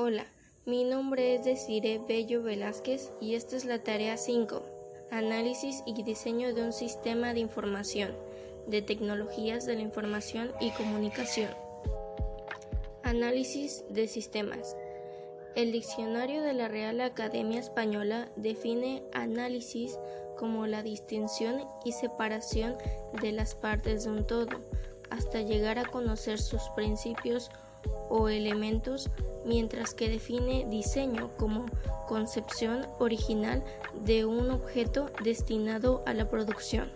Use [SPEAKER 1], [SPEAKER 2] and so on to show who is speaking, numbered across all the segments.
[SPEAKER 1] Hola, mi nombre es Desire Bello Velázquez y esta es la tarea 5, Análisis y diseño de un sistema de información, de tecnologías de la información y comunicación. Análisis de sistemas. El diccionario de la Real Academia Española define análisis como la distinción y separación de las partes de un todo, hasta llegar a conocer sus principios o elementos, mientras que define diseño como concepción original de un objeto destinado a la producción.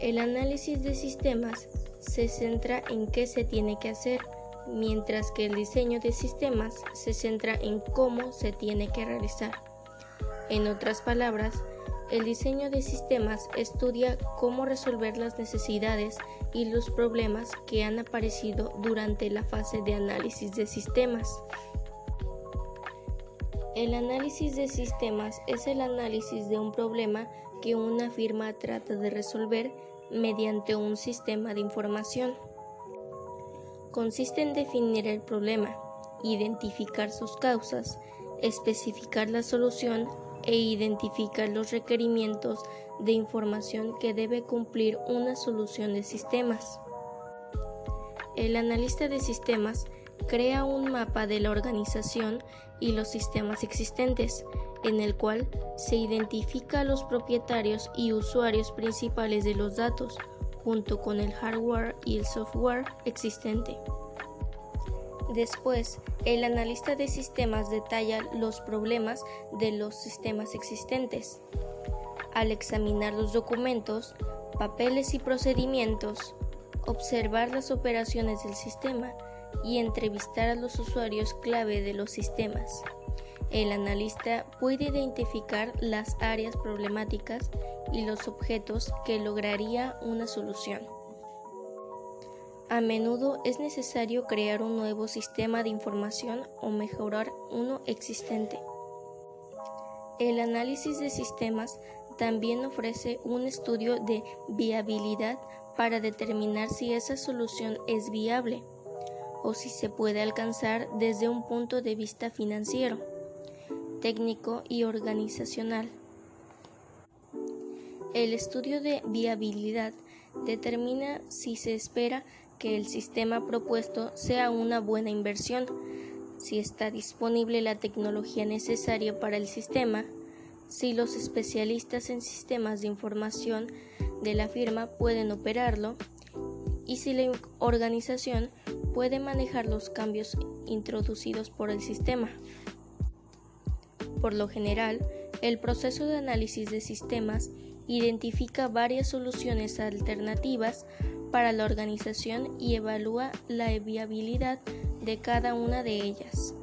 [SPEAKER 1] El análisis de sistemas se centra en qué se tiene que hacer, mientras que el diseño de sistemas se centra en cómo se tiene que realizar. En otras palabras, el diseño de sistemas estudia cómo resolver las necesidades y los problemas que han aparecido durante la fase de análisis de sistemas. El análisis de sistemas es el análisis de un problema que una firma trata de resolver mediante un sistema de información. Consiste en definir el problema, identificar sus causas, especificar la solución e identificar los requerimientos de información que debe cumplir una solución de sistemas. El analista de sistemas crea un mapa de la organización y los sistemas existentes, en el cual se identifica a los propietarios y usuarios principales de los datos, junto con el hardware y el software existente. Después, el analista de sistemas detalla los problemas de los sistemas existentes. Al examinar los documentos, papeles y procedimientos, observar las operaciones del sistema y entrevistar a los usuarios clave de los sistemas. El analista puede identificar las áreas problemáticas y los objetos que lograría una solución. A menudo es necesario crear un nuevo sistema de información o mejorar uno existente. El análisis de sistemas también ofrece un estudio de viabilidad para determinar si esa solución es viable o si se puede alcanzar desde un punto de vista financiero, técnico y organizacional. El estudio de viabilidad determina si se espera que el sistema propuesto sea una buena inversión, si está disponible la tecnología necesaria para el sistema, si los especialistas en sistemas de información de la firma pueden operarlo y si la organización puede manejar los cambios introducidos por el sistema. Por lo general, el proceso de análisis de sistemas identifica varias soluciones alternativas para la organización y evalúa la viabilidad de cada una de ellas.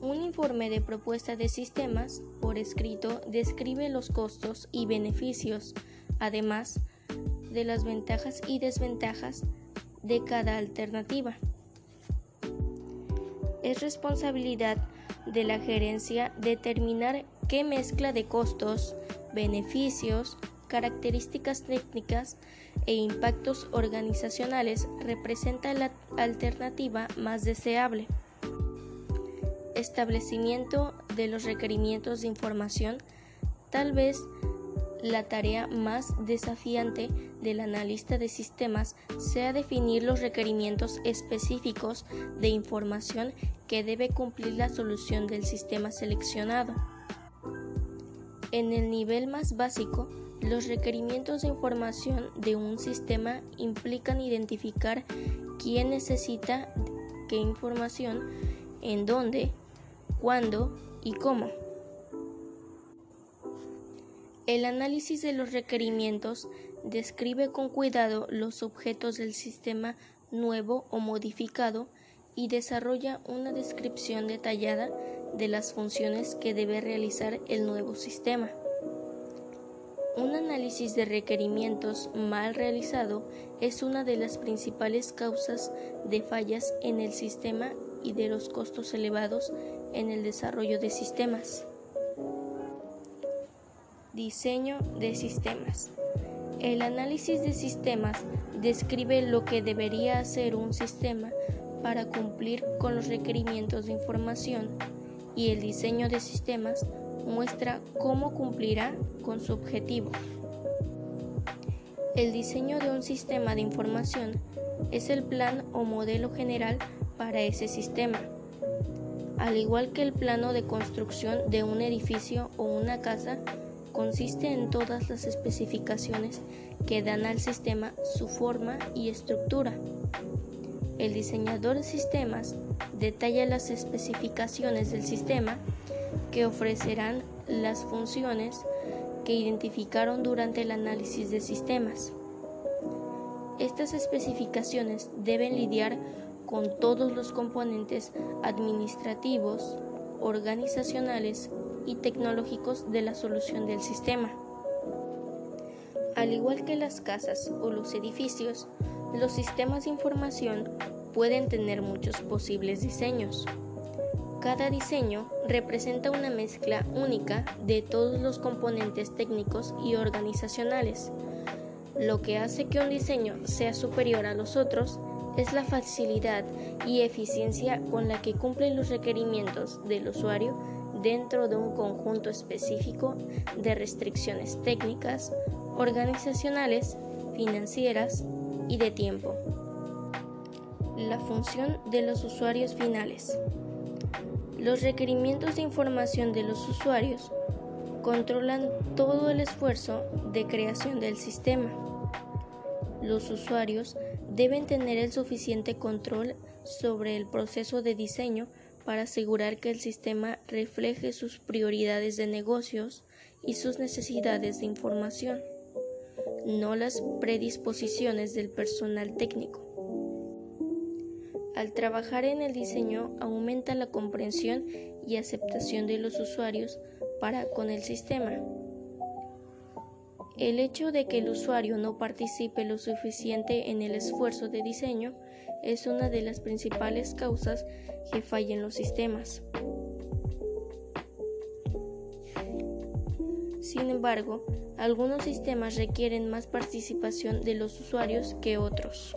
[SPEAKER 1] Un informe de propuesta de sistemas por escrito describe los costos y beneficios, además de las ventajas y desventajas de cada alternativa. Es responsabilidad de la gerencia determinar qué mezcla de costos, beneficios, características técnicas e impactos organizacionales representa la alternativa más deseable. Establecimiento de los requerimientos de información, tal vez la tarea más desafiante del analista de sistemas sea definir los requerimientos específicos de información que debe cumplir la solución del sistema seleccionado. En el nivel más básico, los requerimientos de información de un sistema implican identificar quién necesita qué información, en dónde, cuándo y cómo. El análisis de los requerimientos describe con cuidado los objetos del sistema nuevo o modificado y desarrolla una descripción detallada de las funciones que debe realizar el nuevo sistema. Un análisis de requerimientos mal realizado es una de las principales causas de fallas en el sistema y de los costos elevados en el desarrollo de sistemas. Diseño de sistemas. El análisis de sistemas describe lo que debería hacer un sistema para cumplir con los requerimientos de información y el diseño de sistemas muestra cómo cumplirá con su objetivo. El diseño de un sistema de información es el plan o modelo general para ese sistema. Al igual que el plano de construcción de un edificio o una casa, consiste en todas las especificaciones que dan al sistema su forma y estructura. El diseñador de sistemas detalla las especificaciones del sistema que ofrecerán las funciones que identificaron durante el análisis de sistemas. Estas especificaciones deben lidiar con todos los componentes administrativos, organizacionales y tecnológicos de la solución del sistema. Al igual que las casas o los edificios, los sistemas de información pueden tener muchos posibles diseños. Cada diseño representa una mezcla única de todos los componentes técnicos y organizacionales. Lo que hace que un diseño sea superior a los otros es la facilidad y eficiencia con la que cumplen los requerimientos del usuario dentro de un conjunto específico de restricciones técnicas, organizacionales, financieras y de tiempo. La función de los usuarios finales. Los requerimientos de información de los usuarios controlan todo el esfuerzo de creación del sistema. Los usuarios deben tener el suficiente control sobre el proceso de diseño para asegurar que el sistema refleje sus prioridades de negocios y sus necesidades de información, no las predisposiciones del personal técnico. Al trabajar en el diseño aumenta la comprensión y aceptación de los usuarios para con el sistema. El hecho de que el usuario no participe lo suficiente en el esfuerzo de diseño es una de las principales causas que fallen los sistemas. Sin embargo, algunos sistemas requieren más participación de los usuarios que otros.